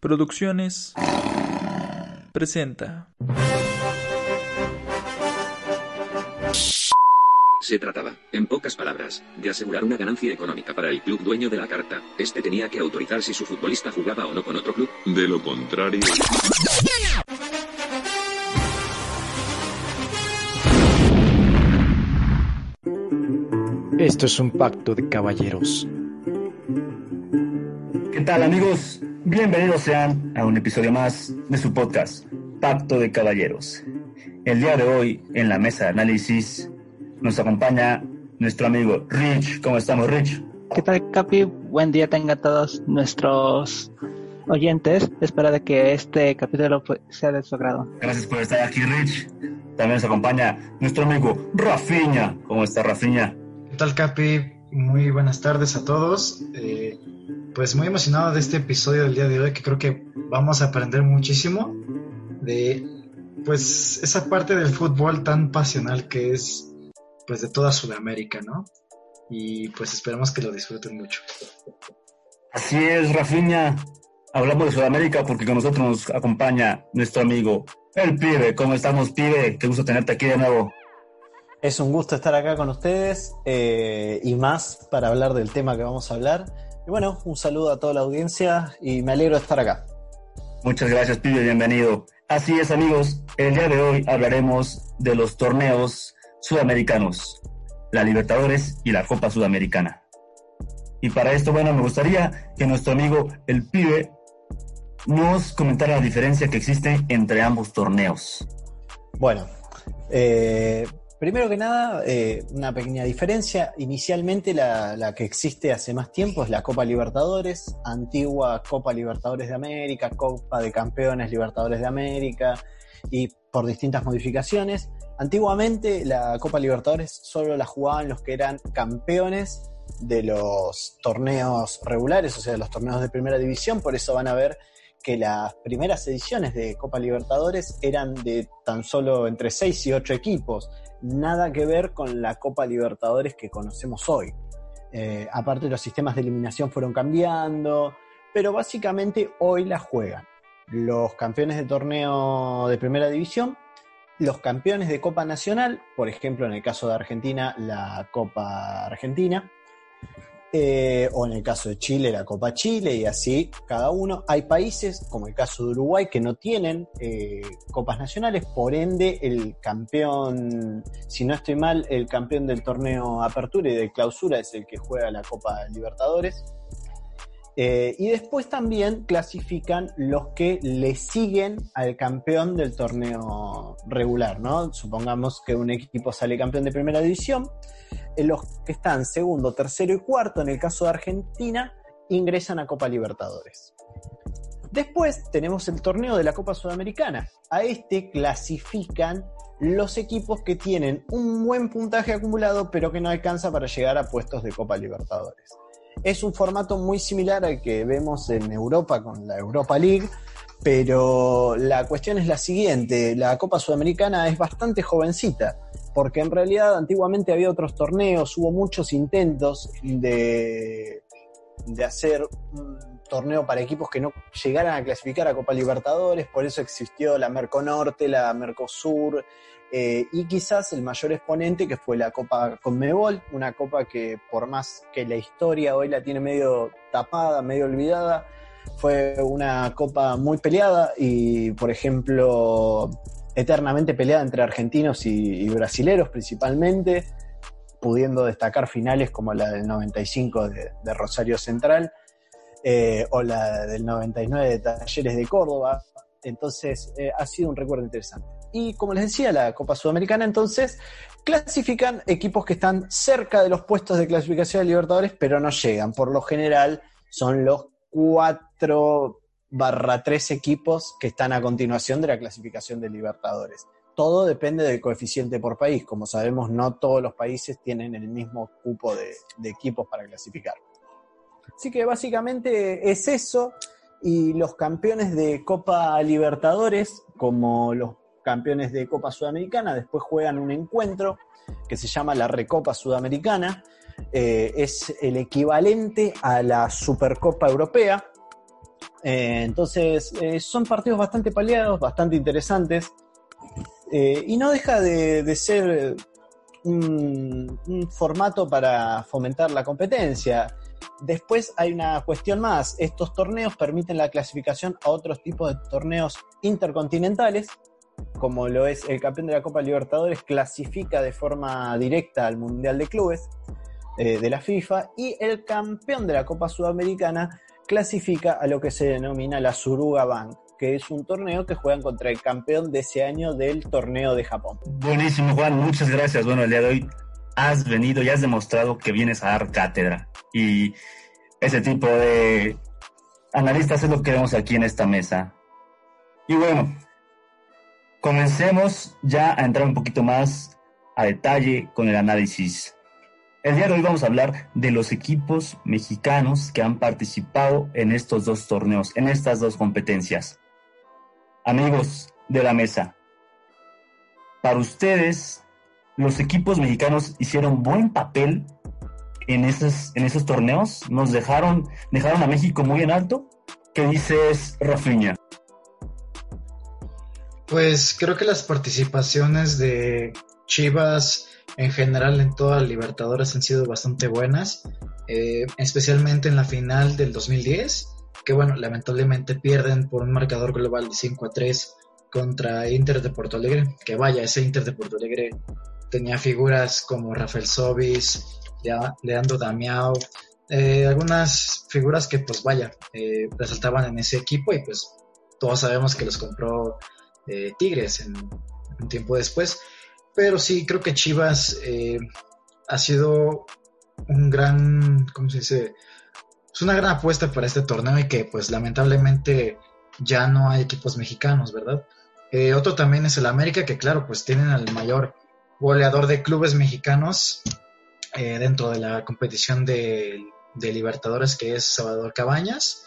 Producciones presenta. Se trataba, en pocas palabras, de asegurar una ganancia económica para el club dueño de la carta. Este tenía que autorizar si su futbolista jugaba o no con otro club. De lo contrario... Esto es un pacto de caballeros. ¿Qué tal amigos? Bienvenidos sean a un episodio más de su podcast, Pacto de Caballeros. El día de hoy, en la mesa de análisis, nos acompaña nuestro amigo Rich. ¿Cómo estamos, Rich? ¿Qué tal, Capi? Buen día tenga a todos nuestros oyentes. Espero de que este capítulo sea de su agrado. Gracias por estar aquí, Rich. También nos acompaña nuestro amigo Rafiña. ¿Cómo está, Rafiña? ¿Qué tal, Capi? Muy buenas tardes a todos. Eh, pues muy emocionado de este episodio del día de hoy, que creo que vamos a aprender muchísimo de pues esa parte del fútbol tan pasional que es pues de toda Sudamérica, ¿no? Y pues esperamos que lo disfruten mucho. Así es, Rafiña. Hablamos de Sudamérica porque con nosotros nos acompaña nuestro amigo el pibe. ¿Cómo estamos, pibe? Qué gusto tenerte aquí de nuevo. Es un gusto estar acá con ustedes eh, y más para hablar del tema que vamos a hablar. Y bueno, un saludo a toda la audiencia y me alegro de estar acá. Muchas gracias, pibe, bienvenido. Así es, amigos, el día de hoy hablaremos de los torneos sudamericanos, la Libertadores y la Copa Sudamericana. Y para esto, bueno, me gustaría que nuestro amigo el pibe nos comentara la diferencia que existe entre ambos torneos. Bueno, eh, primero que nada, eh, una pequeña diferencia. Inicialmente la, que existe hace más tiempo es la Copa Libertadores, antigua Copa Libertadores de América, Copa de Campeones Libertadores de América y por distintas modificaciones. Antiguamente la Copa Libertadores solo la jugaban los que eran campeones de los torneos regulares, o sea, de los torneos de primera división, por eso van a ver que las primeras ediciones de Copa Libertadores eran de tan solo entre 6 y 8 equipos, nada que ver con la Copa Libertadores que conocemos hoy. Eh, aparte los sistemas de eliminación fueron cambiando, pero básicamente hoy la juegan los campeones de torneo de primera división, los campeones de Copa Nacional, por ejemplo en el caso de Argentina la Copa Argentina, eh, o en el caso de Chile, la Copa Chile, y así cada uno. Hay países, como el caso de Uruguay, que no tienen eh, copas nacionales, por ende, el campeón, si no estoy mal, el campeón del torneo Apertura y de Clausura es el que juega la Copa Libertadores. Eh, y después también clasifican los que le siguen al campeón del torneo regular, ¿no? Supongamos que un equipo sale campeón de primera división, los que están segundo, tercero y cuarto, en el caso de Argentina, ingresan a Copa Libertadores. Después tenemos el torneo de la Copa Sudamericana. A este clasifican los equipos que tienen un buen puntaje acumulado, pero que no alcanza para llegar a puestos de Copa Libertadores. Es un formato muy similar al que vemos en Europa con la Europa League, pero la cuestión es la siguiente, la Copa Sudamericana es bastante jovencita, porque en realidad antiguamente había otros torneos, hubo muchos intentos de, de hacer un torneo para equipos que no llegaran a clasificar a Copa Libertadores, por eso existió la Merconorte, la Mercosur, eh, y quizás el mayor exponente que fue la Copa Conmebol, una copa que por más que la historia hoy la tiene medio tapada, medio olvidada, fue una copa muy peleada y por ejemplo eternamente peleada entre argentinos y, brasileros principalmente, pudiendo destacar finales como la del 95 de, de Rosario Central eh, o la del 99 de Talleres de Córdoba. Entonces eh, ha sido un recuerdo interesante. Y como les decía, la Copa Sudamericana entonces clasifican equipos que están cerca de los puestos de clasificación de Libertadores, pero no llegan. Por lo general son los cuatro barra tres equipos que están a continuación de la clasificación de Libertadores. Todo depende del coeficiente por país. Como sabemos, no todos los países tienen el mismo cupo de, equipos para clasificar. Así que básicamente es eso. Y los campeones de Copa Libertadores, como los campeones de Copa Sudamericana, después juegan un encuentro que se llama la Recopa Sudamericana. Eh, es el equivalente a la Supercopa Europea. Eh, entonces, eh, son partidos bastante paliados, bastante interesantes. Eh, y no deja de, ser un, formato para fomentar la competencia. Después hay una cuestión más. Estos torneos permiten la clasificación a otros tipos de torneos intercontinentales, como lo es el campeón de la Copa Libertadores, clasifica de forma directa al Mundial de Clubes de la FIFA, y el campeón de la Copa Sudamericana clasifica a lo que se denomina la Suruga Bank, que es un torneo que juegan contra el campeón de ese año del torneo de Japón. Buenísimo, Juan, muchas gracias. Bueno, el día de hoy has venido y has demostrado que vienes a dar cátedra. Y ese tipo de analistas es lo que vemos aquí en esta mesa. Y bueno, comencemos ya a entrar un poquito más a detalle con el análisis. El día de hoy vamos a hablar de los equipos mexicanos que han participado en estos dos torneos, en estas dos competencias. Amigos de la mesa, para ustedes, los equipos mexicanos hicieron buen papel en esos, en esos torneos, nos dejaron, dejaron a México muy en alto. ¿Qué dices, Rafiña? Pues creo que las participaciones de Chivas, en general en todas Libertadores han sido bastante buenas, eh, especialmente en la final del 2010, que bueno, lamentablemente pierden por un marcador global de 5 a 3 contra Inter de Porto Alegre, que vaya, ese Inter de Porto Alegre tenía figuras como Rafael Sobis, Leandro Damiao, eh, algunas figuras que pues vaya, eh, resaltaban en ese equipo y pues todos sabemos que los compró Tigres en, un tiempo después. Pero sí, creo que Chivas eh, ha sido un gran, ¿cómo se dice? Es una gran apuesta para este torneo y que pues lamentablemente ya no hay equipos mexicanos, ¿verdad? Eh, otro también es el América, que claro, pues tienen al mayor goleador de clubes mexicanos eh, dentro de la competición de, de, Libertadores, que es Salvador Cabañas.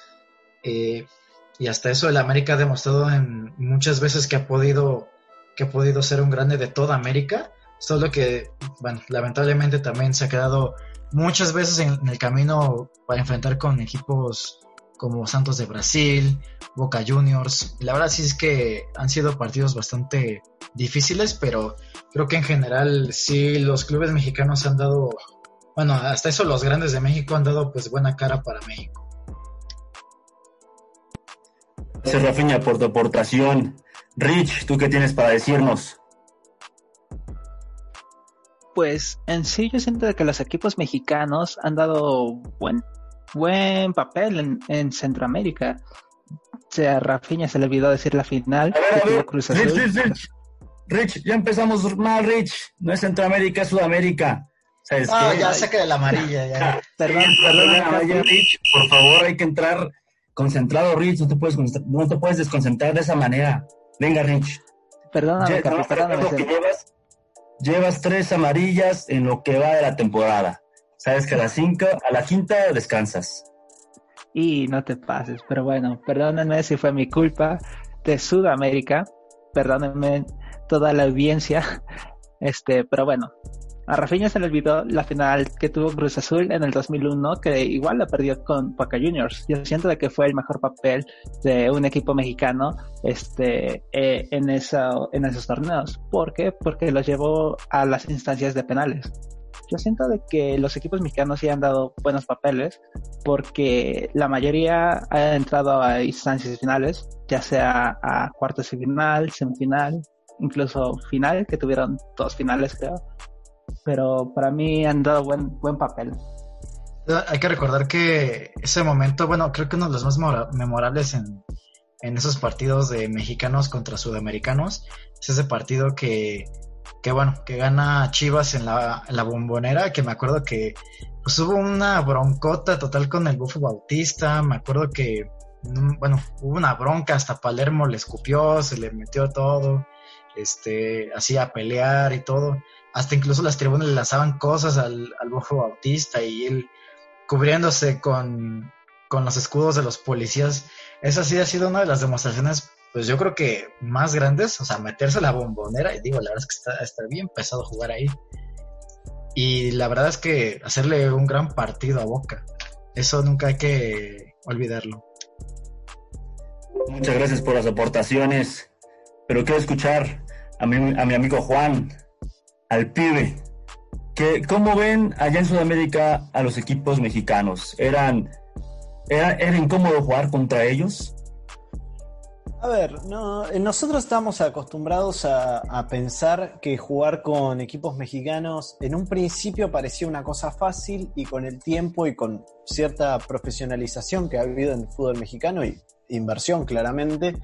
y hasta eso el América ha demostrado en muchas veces que ha podido que ha podido ser un grande de toda América, solo que, bueno, lamentablemente también se ha quedado muchas veces en, el camino para enfrentar con equipos como Santos de Brasil, Boca Juniors. La verdad sí es que han sido partidos bastante difíciles, pero creo que en general sí los clubes mexicanos han dado, bueno, hasta eso los grandes de México han dado pues buena cara para México. Gracias Rafiña por tu. Rich, ¿tú qué tienes para decirnos? Pues en sí yo siento que los equipos mexicanos han dado buen, buen papel en, Centroamérica. O sea, Rafinha se le olvidó decir la final. Rich, Rich, Rich. Rich, ya empezamos mal, Rich. No es Centroamérica, es Sudamérica. ah, ya saca de la amarilla. Ya. perdón, perdón, Rich. Por favor, hay que entrar concentrado, Rich. No te puedes, no te puedes desconcentrar de esa manera. Venga, Rich. Perdóname, perdóname. llevas, tres amarillas en lo que va de la temporada. Sabes que a la cinco, a la quinta descansas. Y no te pases, pero bueno, perdónenme si fue mi culpa de Sudamérica, perdónenme toda la audiencia, este, pero bueno, a Rafinha se le olvidó la final que tuvo Cruz Azul en el 2001, que igual la perdió con Boca Juniors. Yo siento de que fue el mejor papel de un equipo mexicano este, eh, en esos torneos. ¿Por qué? Porque los llevó a las instancias de penales. Yo siento de que los equipos mexicanos sí han dado buenos papeles porque la mayoría ha entrado a instancias finales, ya sea a cuartos de final, semifinal, incluso final, que tuvieron dos finales creo pero para mí han dado buen, buen papel. Hay que recordar que ese momento, bueno, creo que uno de los más memorables en, en esos partidos de mexicanos contra sudamericanos es ese partido que, que bueno, que gana Chivas en la, en la bombonera, que me acuerdo que pues hubo una broncota total con el Bufo Bautista, me acuerdo que, mm, bueno, hubo una bronca, hasta Palermo le escupió, se le metió todo, este, hacía pelear y todo hasta incluso las tribunas le lanzaban cosas al, al Bautista y él cubriéndose con, los escudos de los policías. Esa sí ha sido una de las demostraciones, pues yo creo que más grandes, o sea, meterse la bombonera, y digo, la verdad es que está, está bien pesado jugar ahí. Y la verdad es que hacerle un gran partido a Boca, eso nunca hay que olvidarlo. Muchas gracias por las aportaciones, pero quiero escuchar a mi, a mi amigo Juan, al pibe. Que, ¿Cómo ven allá en Sudamérica a los equipos mexicanos? ¿Eran, era, ¿Era incómodo jugar contra ellos? A ver, no, eh, nosotros estamos acostumbrados a, pensar que jugar con equipos mexicanos en un principio parecía una cosa fácil y con el tiempo y con cierta profesionalización que ha habido en el fútbol mexicano y inversión claramente,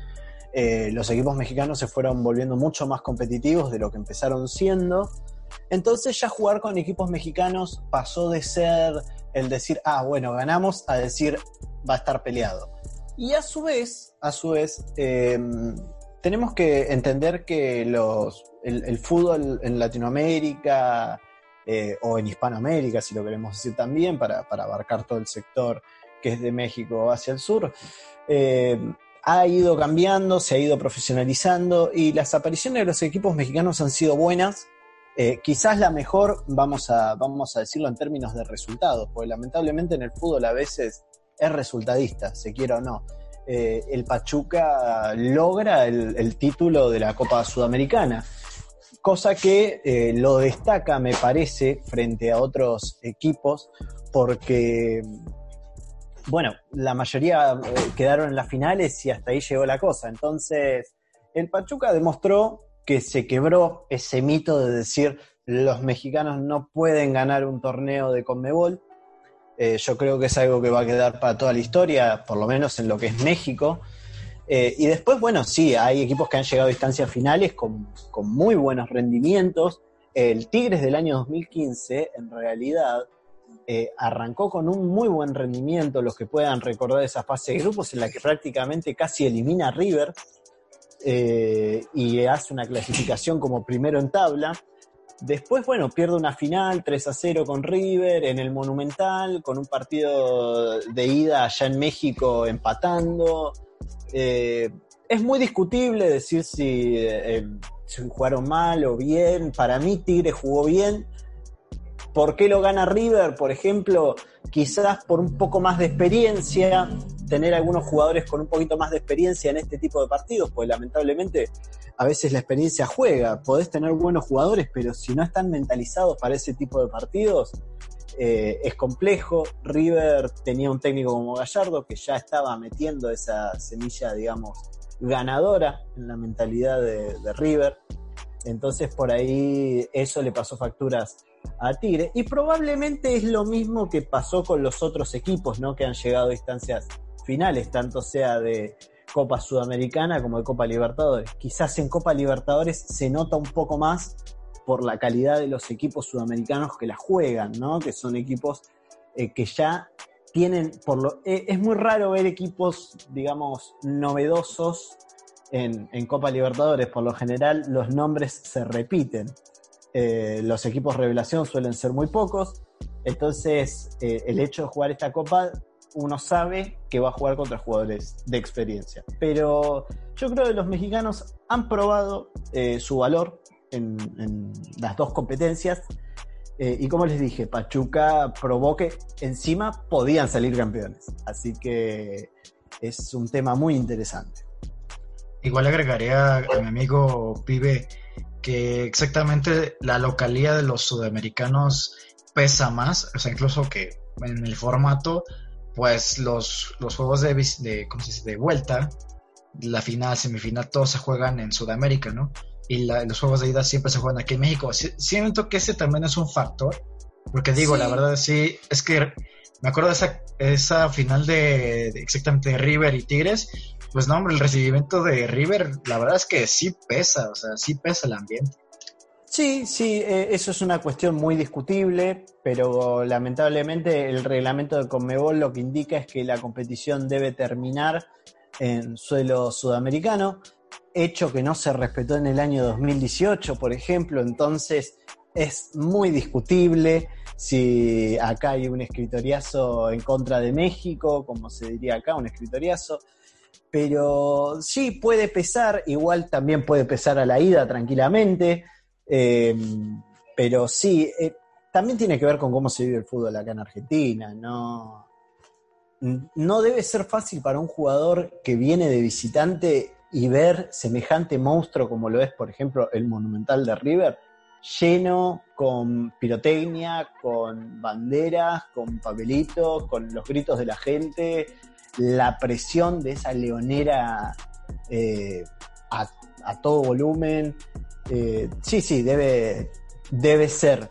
eh, los equipos mexicanos se fueron volviendo mucho más competitivos de lo que empezaron siendo. Entonces ya jugar con equipos mexicanos pasó de ser el decir, ah, bueno, ganamos, a decir, va a estar peleado. Y a su vez, a su vez, em, tenemos que entender que los, el, fútbol en Latinoamérica eh, o en Hispanoamérica, si lo queremos decir también, para, abarcar todo el sector que es de México hacia el sur, em, ha ido cambiando, se ha ido profesionalizando y las apariciones de los equipos mexicanos han sido buenas. Eh, quizás la mejor, vamos a, vamos a decirlo en términos de resultados, porque lamentablemente en el fútbol a veces es resultadista, se quiera o no. Eh, el Pachuca logra el, título de la Copa Sudamericana, cosa que eh, lo destaca, me parece, frente a otros equipos, porque, bueno, la mayoría eh, quedaron en las finales y hasta ahí llegó la cosa. Entonces, el Pachuca demostró que se quebró ese mito de decir los mexicanos no pueden ganar un torneo de Conmebol eh, yo creo que es algo que va a quedar para toda la historia, por lo menos en lo que es México. Eh, y después, bueno, sí, hay equipos que han llegado a distancias finales con, muy buenos rendimientos. El Tigres del año 2015, en realidad, eh, arrancó con un muy buen rendimiento, los que puedan recordar esa fase de grupos en la que prácticamente casi elimina a River y hace una clasificación como primero en tabla. Después, bueno, pierde una final 3 a 0 con River en el Monumental, con un partido de ida allá en México empatando. Eh, es muy discutible decir eh, si, jugaron mal o bien. Para mí, Tigre jugó bien. ¿Por qué lo gana River? Por ejemplo, quizás por un poco más de experiencia, tener algunos jugadores con un poquito más de experiencia en este tipo de partidos, pues lamentablemente a veces la experiencia juega. Podés tener buenos jugadores, pero si no están mentalizados para ese tipo de partidos, eh, es complejo. River tenía un técnico como Gallardo que ya estaba metiendo esa semilla, digamos, ganadora en la mentalidad de, de River. Entonces por ahí eso le pasó facturas a Tigre. Y probablemente es lo mismo que pasó con los otros equipos, ¿no? Que han llegado a distancias finales, tanto sea de Copa Sudamericana como de Copa Libertadores. Quizás en Copa Libertadores se nota un poco más por la calidad de los equipos sudamericanos que la juegan, ¿no? Que son equipos eh, que ya tienen, por lo, eh, es muy raro ver equipos, digamos, novedosos en, Copa Libertadores. Por lo general, los nombres se repiten. Eh, los equipos revelación suelen ser muy pocos. Entonces, el hecho de jugar esta copa uno sabe que va a jugar contra jugadores de experiencia. Pero yo creo que los mexicanos han probado eh, su valor en, las dos competencias. Eh, y como les dije, Pachuca probó que encima podían salir campeones. Así que es un tema muy interesante. Igual agregaría a mi amigo Pibe que exactamente la localidad de los sudamericanos pesa más, o sea, incluso que en el formato pues los, los juegos de, de, ¿cómo se dice? de vuelta, la final, semifinal, todos se juegan en Sudamérica, ¿no? Y los juegos de ida siempre se juegan aquí en México. siento que ese también es un factor, porque digo, la verdad sí, es que me acuerdo de esa, esa final de, exactamente River y Tigres, pues no, hombre, el recibimiento de River, la verdad es que sí pesa, o sea, sí pesa el ambiente. Sí, sí, eh, eso es una cuestión muy discutible, pero lamentablemente el reglamento de Conmebol lo que indica es que la competición debe terminar en suelo sudamericano, hecho que no se respetó en el año 2018, por ejemplo, entonces es muy discutible si acá hay un escritoriazo en contra de México, como se diría acá, un escritoriazo. Pero sí puede pesar, igual también puede pesar a la ida tranquilamente. Em, pero sí, eh, también tiene que ver con cómo se vive el fútbol acá en Argentina, ¿no? no debe ser fácil para un jugador que viene de visitante y ver semejante monstruo como lo es, por ejemplo, el Monumental de River, lleno con pirotecnia, con banderas, con papelitos, con los gritos de la gente, la presión de esa leonera eh, a, todo volumen. Eh, sí, sí, debe, debe ser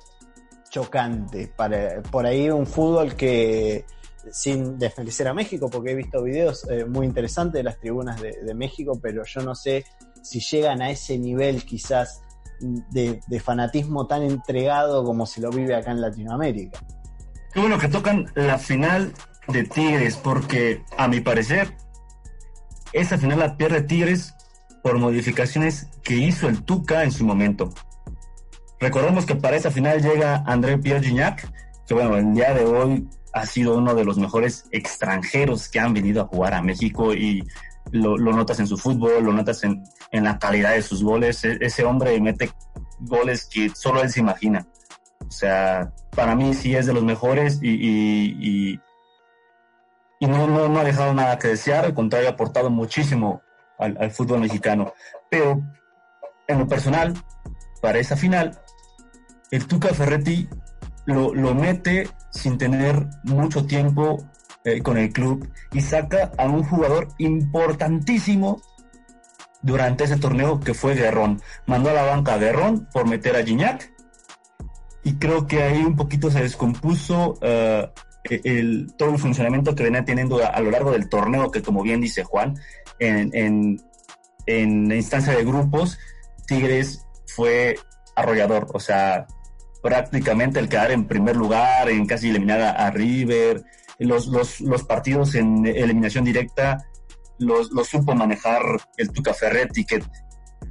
chocante. Para, por ahí un fútbol que, sin desmerecer a México, porque he visto videos eh, muy interesantes de las tribunas de, México, pero yo no sé si llegan a ese nivel quizás de, fanatismo tan entregado como se lo vive acá en Latinoamérica. Qué bueno que tocan la final de Tigres, porque a mi parecer, esa final la pierde Tigres por modificaciones que hizo el Tuca en su momento. Recordemos que para esa final llega André Pierre Gignac, que bueno, el día de hoy ha sido uno de los mejores extranjeros que han venido a jugar a México y lo, notas en su fútbol, lo notas en, la calidad de sus goles. E, ese hombre mete goles que solo él se imagina. O sea, para mí sí es de los mejores y, no, no, ha dejado nada que desear, al contrario, ha aportado muchísimo al, fútbol mexicano. Pero en lo personal, para esa final, el Tuca Ferretti lo, lo mete sin tener mucho tiempo eh, con el club y saca a un jugador importantísimo durante ese torneo que fue Guerrón. Mandó a la banca a Guerrón por meter a Gignac y creo que ahí un poquito se descompuso eh, el, todo el funcionamiento que venía teniendo a, lo largo del torneo, que como bien dice Juan, en, en, en la instancia de grupos, Tigres fue arrollador, o sea, prácticamente el quedar en primer lugar, en casi eliminar a, River, los, los, los, partidos en eliminación directa los, los, supo manejar el Tuca Ferretti, que,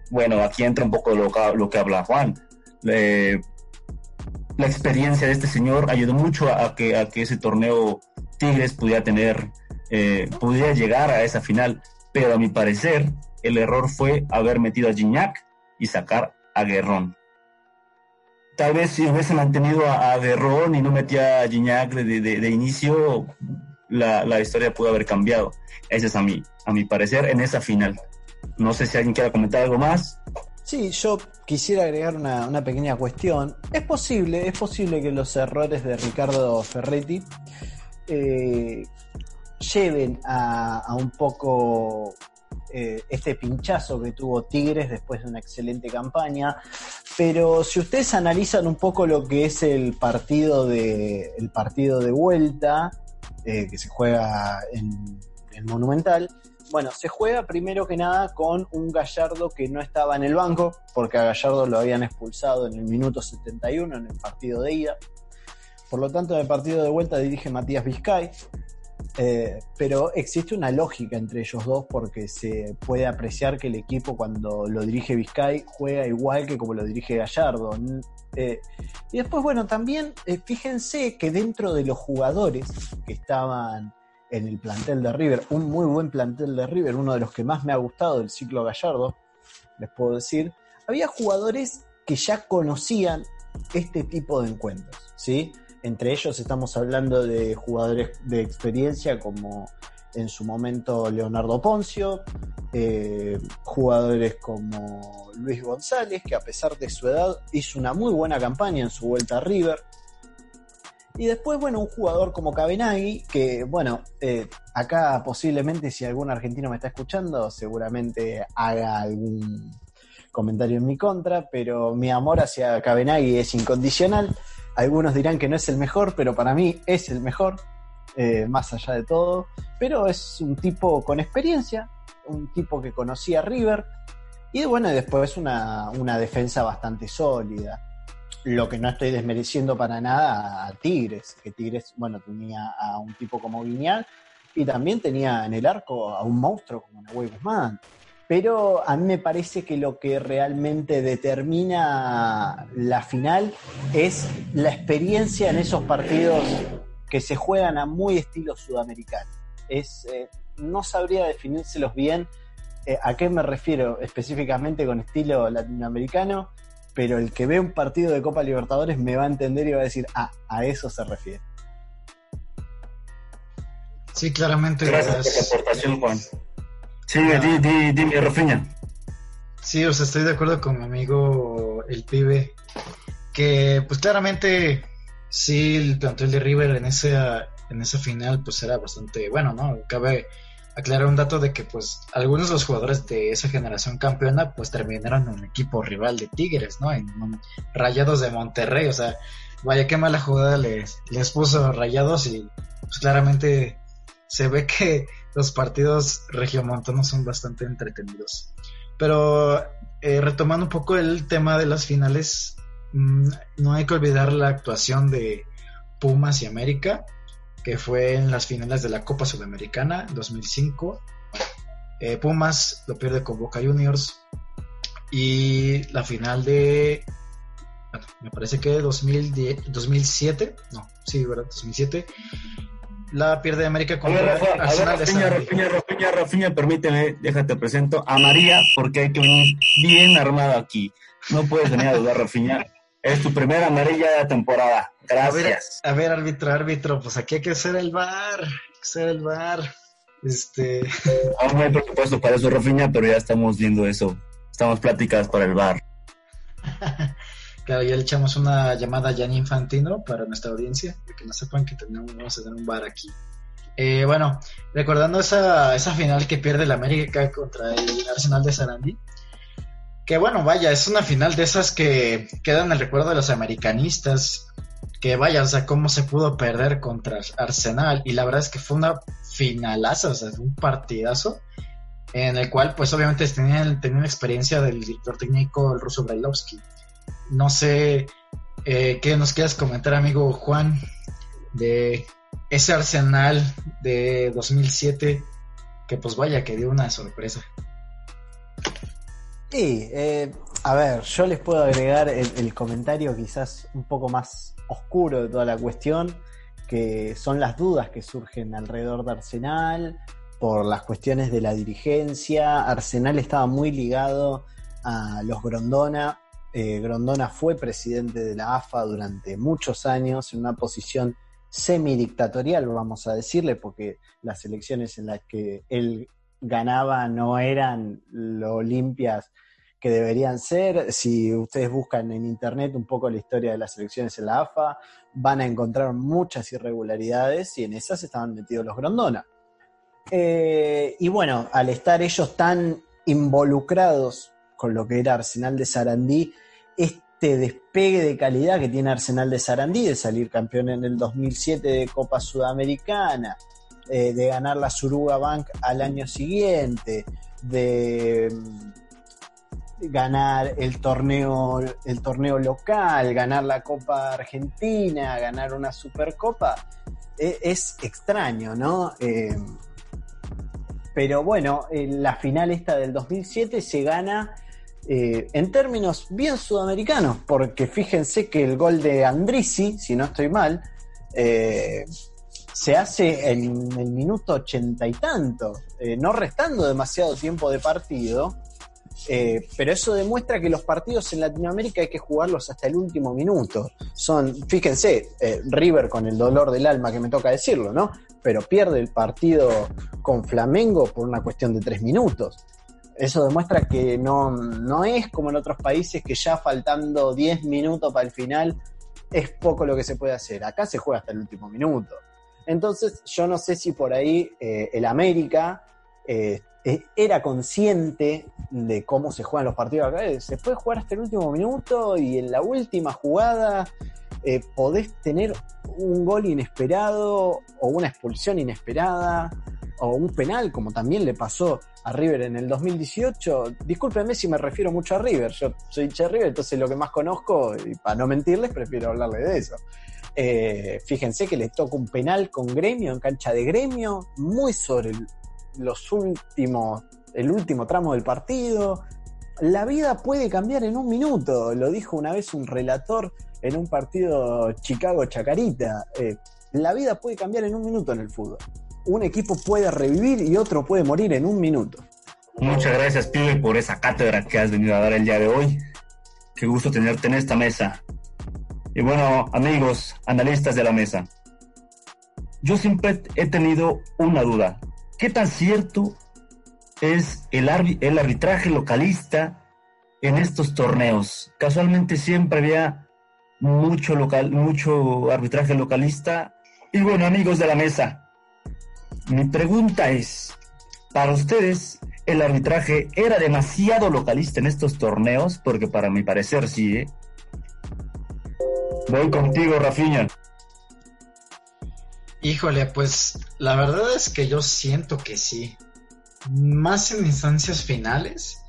bueno, aquí entra un poco lo, lo que habla Juan. La experiencia de este señor ayudó mucho a que, ese torneo Tigres pudiera tener, eh, pudiera llegar a esa final, pero a mi parecer el error fue haber metido a Gignac y sacar a Guerrón tal vez si hubiese mantenido a, Guerrón y no metía a Gignac de, inicio, la, historia pudo haber cambiado. Ese es a mi, a mi parecer en esa final. No sé si alguien quiera comentar algo más. Sí, yo quisiera agregar una, pequeña cuestión. Es posible, es posible que los errores de Ricardo Ferretti eh, lleven a, un poco eh, este pinchazo que tuvo Tigres después de una excelente campaña. Pero si ustedes analizan un poco lo que es el partido de, el partido de vuelta, eh, que se juega en el Monumental, bueno, se juega primero que nada con un Gallardo que no estaba en el banco, porque a Gallardo lo habían expulsado en el minuto 71 en el partido de ida. Por lo tanto, en el partido de vuelta dirige Matías Vizcay, eh, pero existe una lógica entre ellos dos porque se puede apreciar que el equipo cuando lo dirige Vizcay juega igual que como lo dirige Gallardo. Eh, y después, bueno, también eh, fíjense que dentro de los jugadores que estaban en el plantel de River, un muy buen plantel de River, uno de los que más me ha gustado del ciclo Gallardo, les puedo decir, había jugadores que ya conocían este tipo de encuentros, ¿sí? Entre ellos estamos hablando de jugadores de experiencia como en su momento Leonardo Poncio, eh, jugadores como Luis González, que a pesar de su edad hizo una muy buena campaña en su vuelta a River. Y después, bueno, un jugador como Cabenagui, que, bueno, eh, acá posiblemente si algún argentino me está escuchando, seguramente haga algún comentario en mi contra, pero mi amor hacia Cabenagui es incondicional. Algunos dirán que no es el mejor, pero para mí es el mejor, eh, más allá de todo. Pero es un tipo con experiencia, un tipo que conocía a River. Y bueno, después una, una defensa bastante sólida. Lo que no estoy desmereciendo para nada a Tigres, que Tigres, bueno, tenía a un tipo como Guiñal y también tenía en el arco a un monstruo como Nahuel Guzmán pero a mí me parece que lo que realmente determina la final es la experiencia en esos partidos que se juegan a muy estilo sudamericano. Es, eh, no sabría definírselos bien eh, a qué me refiero específicamente con estilo latinoamericano, pero el que ve un partido de Copa Libertadores me va a entender y va a decir, ah, a eso se refiere. Sí, claramente. Gracias por la aportación, Juan. Sigue, di, di, dime, Rafinha. Sí, o sea, estoy de acuerdo con mi amigo el pibe, que pues claramente sí, el plantel de River en esa, en esa final pues era bastante bueno, ¿no? Cabe aclarar un dato de que pues algunos de los jugadores de esa generación campeona pues terminaron en un equipo rival de Tigres, ¿no? En, Rayados de Monterrey, o sea, vaya qué mala jugada les, les puso Rayados y pues claramente se ve que los partidos regiomontanos son bastante entretenidos. Pero eh, retomando un poco el tema de las finales, mm, no hay que olvidar la actuación de Pumas y América, que fue en las finales de la Copa Sudamericana 2005. Eh, Pumas lo pierde con Boca Juniors y la final de me parece que 2010, 2007, no, sí, ¿verdad? 2007 la pierde América ver, Arsenal Rafinha, Rafinha, Rafinha, Rafinha, permíteme, déjate presento a María, porque hay que venir bien armado aquí. No puedes venir a dudar, Rafinha. Es tu primera amarilla de la temporada. Gracias. A ver, árbitro, árbitro, pues aquí hay que hacer el bar, hacer el bar. Este. Aún no hay presupuesto para eso, Rafinha, pero ya estamos viendo eso. Estamos pláticas para el bar. Claro, ya le echamos una llamada a Gianni Infantino para nuestra audiencia, de que no sepan que tenemos, vamos a tener un bar aquí. Eh, bueno, recordando esa, esa final que pierde el América contra el Arsenal de Sarandí, que bueno, vaya, es una final de esas que quedan en el recuerdo de los americanistas, que vaya, o sea, cómo se pudo perder contra Arsenal, y la verdad es que fue una finalaza, o sea, un partidazo, en el cual pues obviamente tenía, tenía una experiencia del director técnico, el ruso Brailovsky. No sé eh, qué nos quieras comentar, amigo Juan, de ese Arsenal de 2007, que pues vaya, que dio una sorpresa. Sí, eh, a ver, yo les puedo agregar el, comentario quizás un poco más oscuro de toda la cuestión, que son las dudas que surgen alrededor de Arsenal por las cuestiones de la dirigencia. Arsenal estaba muy ligado a los Grondona, eh, Grondona fue presidente de la AFA durante muchos años en una posición semidictatorial, vamos a decirle, porque las elecciones en las que él ganaba no eran lo limpias que deberían ser. Si ustedes buscan en internet un poco la historia de las elecciones en la AFA, van a encontrar muchas irregularidades y en esas estaban metidos los Grondona. Eh, y bueno, al estar ellos tan involucrados con lo que era Arsenal de Sarandí, este despegue de calidad que tiene Arsenal de Sarandí, de salir campeón en el 2007 de Copa Sudamericana, eh, de ganar la Suruga Bank al año siguiente, de mm, ganar el torneo, el torneo local, ganar la Copa Argentina, ganar una Supercopa, e, es extraño, ¿no? Eh, pero bueno, la final esta del 2007 se gana eh, en términos bien sudamericanos, porque fíjense que el gol de Andrisi, si no estoy mal, eh, se hace en el minuto ochenta y tanto, eh, no restando demasiado tiempo de partido, pero eso demuestra que los partidos en Latinoamérica hay que jugarlos hasta el último minuto. Son, fíjense, River con el dolor del alma que me toca decirlo, ¿no? Pero pierde el partido con Flamengo por una cuestión de tres minutos. Eso demuestra que no, no es como en otros países que ya faltando 10 minutos para el final es poco lo que se puede hacer. Acá se juega hasta el último minuto. Entonces yo no sé si por ahí eh, el América eh, eh, era consciente de cómo se juegan los partidos acá. Se puede jugar hasta el último minuto y en la última jugada podés tener un gol inesperado o una expulsión inesperada o un penal, como también le pasó a River en el 2018. Discúlpenme si me refiero mucho a River, yo soy hincha de River, entonces lo que más conozco, y para no mentirles, prefiero hablarle de eso. Eh, fíjense que le toca un penal con gremio, en cancha de gremio, muy sobre los últimos, el último tramo del partido. La vida puede cambiar en un minuto, lo dijo una vez un relator en un partido Chicago-Chacarita. Eh, la vida puede cambiar en un minuto en el fútbol un equipo puede revivir y otro puede morir en un minuto. Muchas gracias, pibe, por esa cátedra que has venido a dar el día de hoy. Qué gusto tenerte en esta mesa. Y bueno, amigos, analistas de la mesa, yo siempre he tenido una duda. ¿Qué tan cierto es el, arbitraje localista en estos torneos? Casualmente siempre había mucho, local, mucho arbitraje localista. Y bueno, amigos de la mesa, mi pregunta es, para ustedes, ¿el arbitraje era demasiado localista en estos torneos? Porque para mi parecer sí, ¿eh? Voy contigo, Rafiña. Híjole, pues la verdad es que yo siento que sí. Más en instancias finales,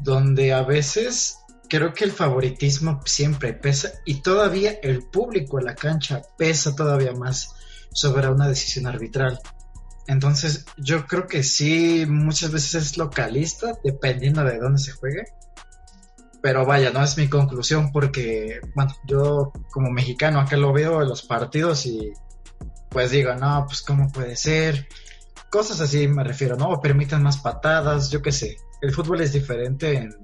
donde a veces creo que el favoritismo siempre pesa y todavía el público en la cancha pesa todavía más sobre una decisión arbitral. Entonces yo creo que sí, muchas veces es localista, dependiendo de dónde se juegue. Pero vaya, no es mi conclusión porque, bueno, yo como mexicano acá lo veo en los partidos y pues digo, no, pues cómo puede ser. Cosas así me refiero, ¿no? O permitan más patadas, yo qué sé. El fútbol es diferente en,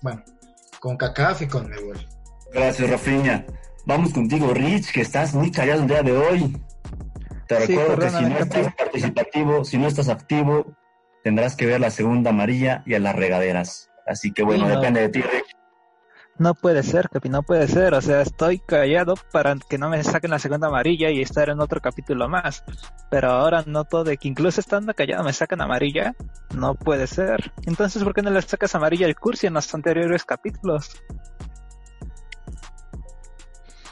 bueno, con CACAF y con Mebol. Gracias, Rafiña. Vamos contigo, Rich, que estás muy callado el día de hoy. Te recuerdo que si no estás participativo, si no estás activo, tendrás que ver la segunda amarilla y a las regaderas. Así que bueno, depende de ti, Rich. No puede ser, Capi, no puede ser. O sea, estoy callado para que no me saquen la segunda amarilla y estar en otro capítulo más. Pero ahora noto de que incluso estando callado me sacan amarilla. No puede ser. Entonces, ¿por qué no le sacas amarilla al curso en los anteriores capítulos?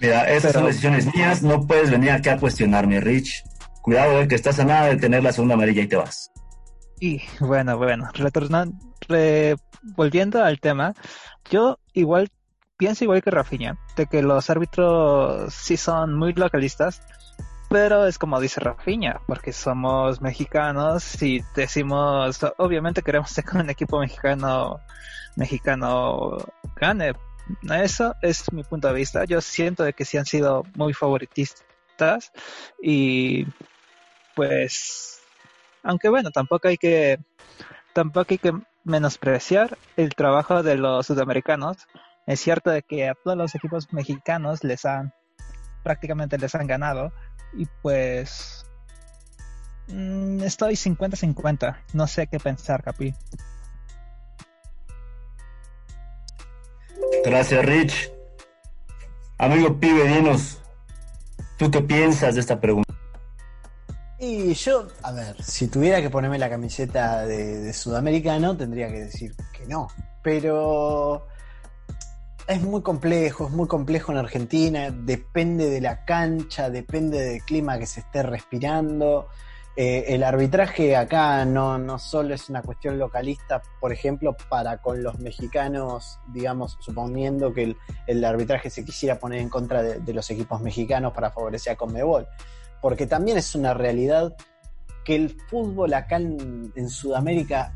Mira, esas son decisiones mías. No puedes venir aquí a cuestionarme, Rich. Cuidado, eh, que estás a nada de tener la segunda amarilla y te vas. Y bueno, bueno, retornando, volviendo al tema, yo igual pienso igual que Rafinha, de que los árbitros sí son muy localistas, pero es como dice Rafinha, porque somos mexicanos y decimos, obviamente queremos que un equipo mexicano, mexicano gane. Eso es mi punto de vista. Yo siento de que sí han sido muy favoritistas y pues, aunque bueno, tampoco hay que, tampoco hay que menospreciar el trabajo de los sudamericanos, es cierto de que a todos los equipos mexicanos les han prácticamente les han ganado y pues mm, estoy 50-50, no sé qué pensar, Capi. Gracias, Rich. Amigo pibe, dinos, ¿tú qué piensas de esta pregunta? Y yo, a ver, si tuviera que ponerme la camiseta de, de sudamericano, tendría que decir que no. Pero es muy complejo, es muy complejo en Argentina, depende de la cancha, depende del clima que se esté respirando. Eh, el arbitraje acá no, no solo es una cuestión localista, por ejemplo, para con los mexicanos, digamos, suponiendo que el, arbitraje se quisiera poner en contra de, los equipos mexicanos para favorecer a Conmebol, porque también es una realidad que el fútbol acá en, Sudamérica,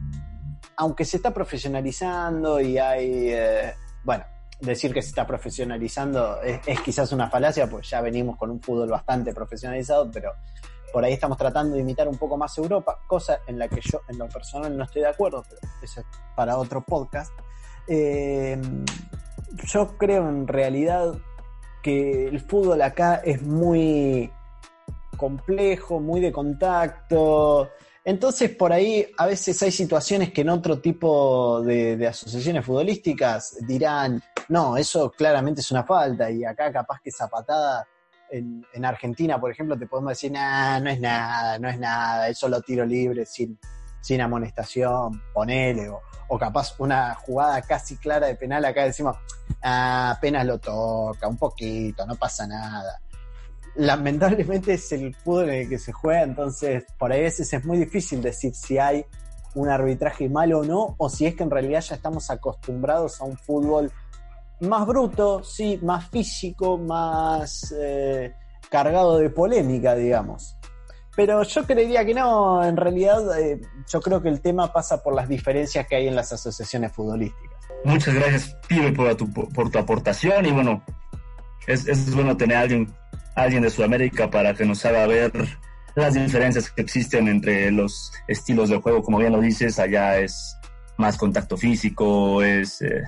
aunque se está profesionalizando y hay, eh, bueno, decir que se está profesionalizando es, quizás una falacia, pues ya venimos con un fútbol bastante profesionalizado, pero por ahí estamos tratando de imitar un poco más Europa, cosa en la que yo en lo personal no estoy de acuerdo, pero eso es para otro podcast. Eh, yo creo en realidad que el fútbol acá es muy complejo, muy de contacto, entonces, por ahí a veces hay situaciones que en otro tipo de, asociaciones futbolísticas dirán, no, eso claramente es una falta, y acá capaz que esa patada en, Argentina, por ejemplo, te podemos decir, nah, no es nada, no es nada, eso lo tiro libre sin, sin amonestación, ponele, o, o capaz una jugada casi clara de penal, acá decimos, ah, apenas lo toca, un poquito, no pasa nada lamentablemente es el fútbol en el que se juega, entonces por ahí a veces es muy difícil decir si hay un arbitraje malo o no, o si es que en realidad ya estamos acostumbrados a un fútbol más bruto, sí, más físico, más eh, cargado de polémica, digamos. Pero yo creería que no, en realidad eh, yo creo que el tema pasa por las diferencias que hay en las asociaciones futbolísticas. Muchas gracias, Pibe, por tu, por tu aportación y bueno, es, es bueno tener a alguien alguien de Sudamérica para que nos haga ver las diferencias que existen entre los estilos de juego. Como bien lo dices, allá es más contacto físico, es... Eh,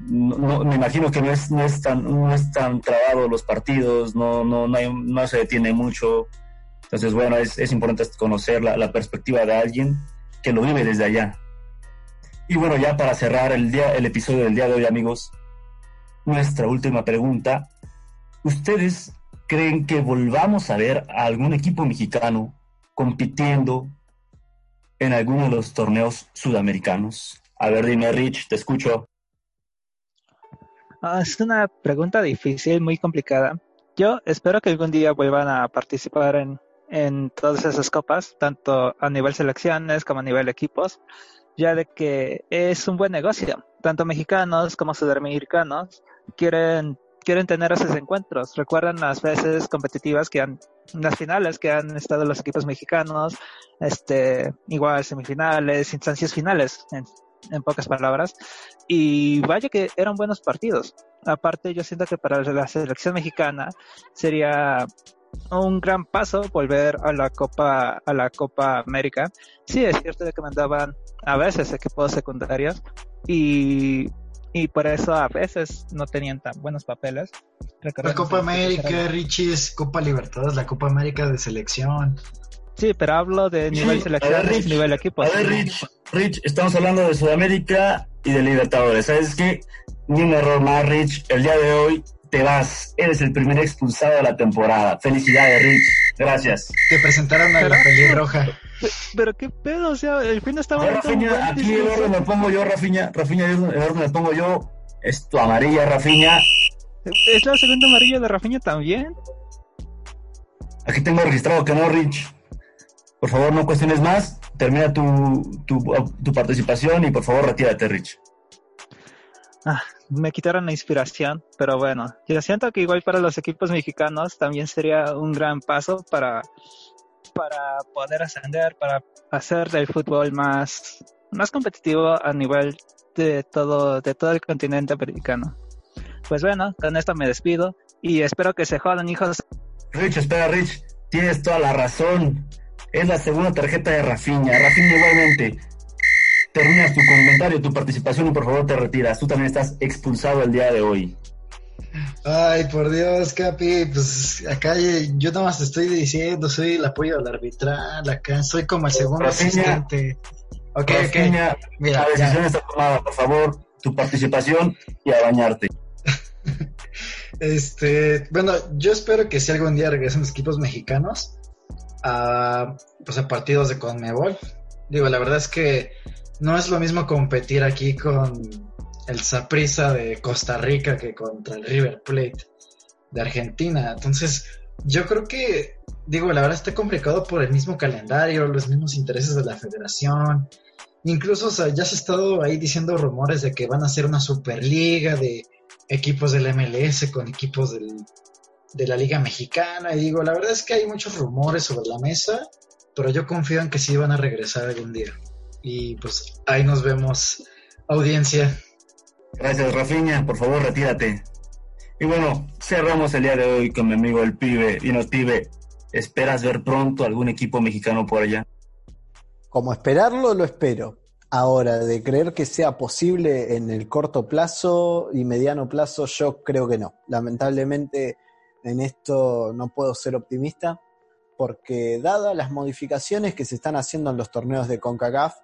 no, me imagino que no es, no es tan no es tan trabado los partidos, no, no, no, se detiene mucho. Entonces, bueno, es, es importante conocer la, la, perspectiva de alguien que lo vive desde allá. Y bueno, ya para cerrar el, día, el episodio del día de hoy, amigos, nuestra última pregunta. ¿Ustedes creen que volvamos a ver a algún equipo mexicano compitiendo en alguno de los torneos sudamericanos? A ver, dime, Rich, te escucho. Ah, es una pregunta difícil, muy complicada. Yo espero que algún día vuelvan a participar en, en todas esas copas, tanto a nivel selecciones como a nivel equipos, ya de que es un buen negocio. Tanto mexicanos como sudamericanos quieren quieren tener esos encuentros. Recuerdan las veces competitivas que han, las finales que han estado los equipos mexicanos, este, igual semifinales, instancias finales, en, pocas palabras. Y vaya que eran buenos partidos. Aparte, yo siento que para la selección mexicana sería un gran paso volver a la Copa a la Copa América. Sí, es cierto que mandaban a veces equipos secundarios y y por eso a veces no tenían tan buenos papeles. la Copa América, Richie, es Copa Libertadores, la Copa América de selección. Sí, pero hablo de nivel selección, y nivel equipo. A ver, Rich, Rich, estamos hablando de Sudamérica y de Libertadores. ¿Sabes qué? Ni un error más, Rich. El día de hoy te vas. Eres el primer expulsado de la temporada. Felicidades, Rich. Gracias. Te presentaron a la pelirroja. Pero qué pedo, o sea, el fin estaba. Rafiña, aquí el orden me pongo yo, Rafiña. Rafiña, el orden me pongo yo. Es tu amarilla, Rafiña. ¿Es la segunda amarilla de Rafiña también? Aquí tengo registrado que no, Rich. Por favor, no cuestiones más. Termina tu, tu, tu participación y por favor, retírate, Rich. Ah, me quitaron la inspiración, pero bueno, yo siento que igual para los equipos mexicanos también sería un gran paso para para poder ascender, para hacer del fútbol más, más competitivo a nivel de todo, de todo el continente americano. Pues bueno, con esto me despido y espero que se jodan, hijos. Rich, espera, Rich, tienes toda la razón. Es la segunda tarjeta de Rafinha. Rafinha igualmente. Terminas tu comentario, tu participación y por favor te retiras. Tú también estás expulsado el día de hoy. Ay, por Dios, Capi, pues acá yo nada más te estoy diciendo, soy el apoyo al arbitral, acá soy como el segundo asistente. Ok, ok. Mira, la decisión está tomada, por favor, tu participación y a bañarte. este, bueno, yo espero que si algún día regresen los equipos mexicanos a, pues a partidos de Conmebol. Digo, la verdad es que no es lo mismo competir aquí con el Saprissa de Costa Rica que contra el River Plate de Argentina. Entonces, yo creo que, digo, la verdad está complicado por el mismo calendario, los mismos intereses de la federación. Incluso, ya se ha estado ahí diciendo rumores de que van a hacer una superliga de equipos del MLS con equipos de la Liga Mexicana. Y digo, la verdad es que hay muchos rumores sobre la mesa, pero yo confío en que sí van a regresar algún día. Y pues ahí nos vemos, audiencia. Gracias, Rafiña. Por favor, retírate. Y bueno, cerramos el día de hoy con mi amigo el pibe. Pibe, ¿esperas ver pronto algún equipo mexicano por allá? Como esperarlo, lo espero. Ahora, de creer que sea posible en el corto plazo y mediano plazo, yo creo que no. Lamentablemente, en esto no puedo ser optimista, porque dadas las modificaciones que se están haciendo en los torneos de CONCACAF,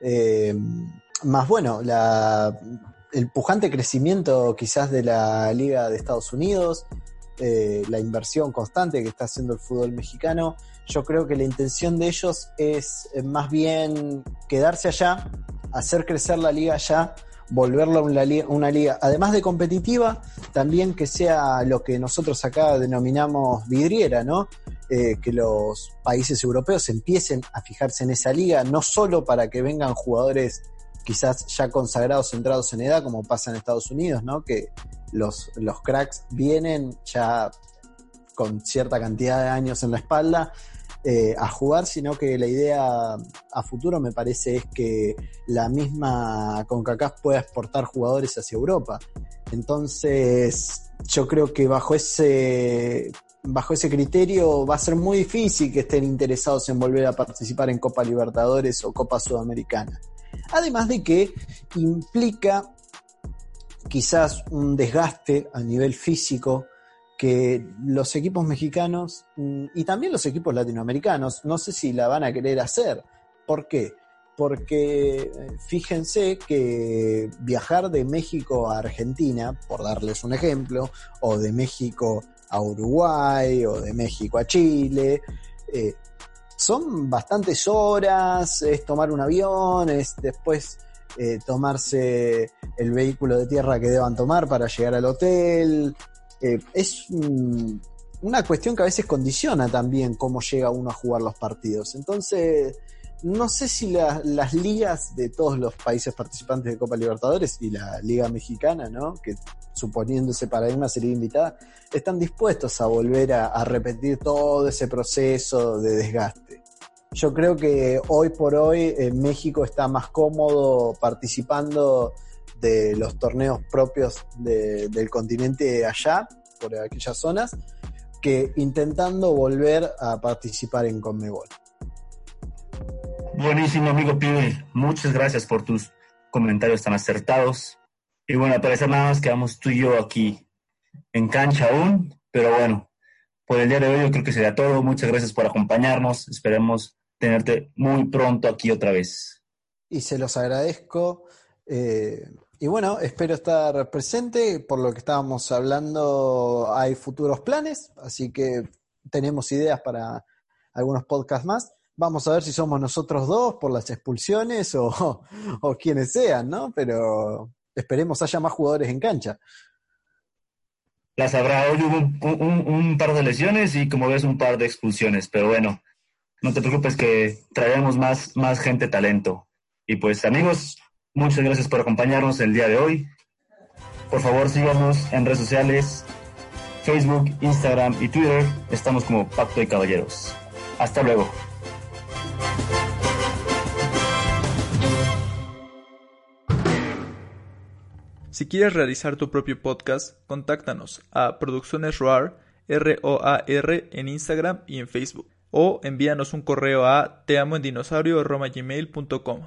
eh, más bueno, la el pujante crecimiento quizás de la Liga de Estados Unidos, eh, la inversión constante que está haciendo el fútbol mexicano, yo creo que la intención de ellos es eh, más bien quedarse allá, hacer crecer la liga allá, volverla una liga, una liga, además de competitiva, también que sea lo que nosotros acá denominamos vidriera, ¿no? Eh, que los países europeos empiecen a fijarse en esa liga, no solo para que vengan jugadores quizás ya consagrados, centrados en edad, como pasa en Estados Unidos, ¿no? Que los, los cracks vienen ya con cierta cantidad de años en la espalda eh, a jugar, sino que la idea a futuro me parece es que la misma CONCACAF pueda exportar jugadores hacia Europa. Entonces, yo creo que bajo ese bajo ese criterio va a ser muy difícil que estén interesados en volver a participar en Copa Libertadores o Copa Sudamericana. Además de que implica quizás un desgaste a nivel físico que los equipos mexicanos mm, y también los equipos latinoamericanos, no sé si la van a querer hacer. ¿Por qué? Porque eh, fíjense que viajar de México a Argentina, por darles un ejemplo, o de México a Uruguay, o de México a Chile, eh, son bastantes horas, es tomar un avión, es después eh, tomarse el vehículo de tierra que deban tomar para llegar al hotel, eh, es una cuestión que a veces condiciona también cómo llega uno a jugar los partidos. Entonces, no sé si las ligas de todos los países participantes de Copa Libertadores y la Liga Mexicana, ¿no? que suponiéndose para una serie invitada, están dispuestos a volver a, repetir todo ese proceso de desgaste. Yo creo que hoy por hoy eh, México está más cómodo participando de los torneos propios del continente allá, por aquellas zonas, que intentando volver a participar en Conmebol. Buenísimo, amigo Pibe. Muchas gracias por tus comentarios tan acertados. Y bueno, parece nada más quedamos tú y yo aquí en cancha aún, pero bueno, por el día de hoy yo creo que sería todo. Muchas gracias por acompañarnos. Esperemos tenerte muy pronto aquí otra vez. Y se los agradezco. Eh, y bueno, espero estar presente. Por lo que estábamos hablando, hay futuros planes, así que tenemos ideas para algunos podcasts más. Vamos a ver si somos nosotros dos por las expulsiones o, quienes sean, ¿no? Pero esperemos haya más jugadores en cancha. Las habrá. Hoy hubo un, par de lesiones y como ves un par de expulsiones, pero bueno, no te preocupes que traeremos más, más gente talento. Y pues amigos, Muchas gracias por acompañarnos el día de hoy. Por favor, síganos en redes sociales, Facebook, Instagram y Twitter. Estamos como Pacto de Caballeros. Hasta luego. Si quieres realizar tu propio podcast, contáctanos a Producciones ROAR, R-O-A-R, en Instagram y en Facebook. O envíanos un correo a teamoendinosaurio.gmail.com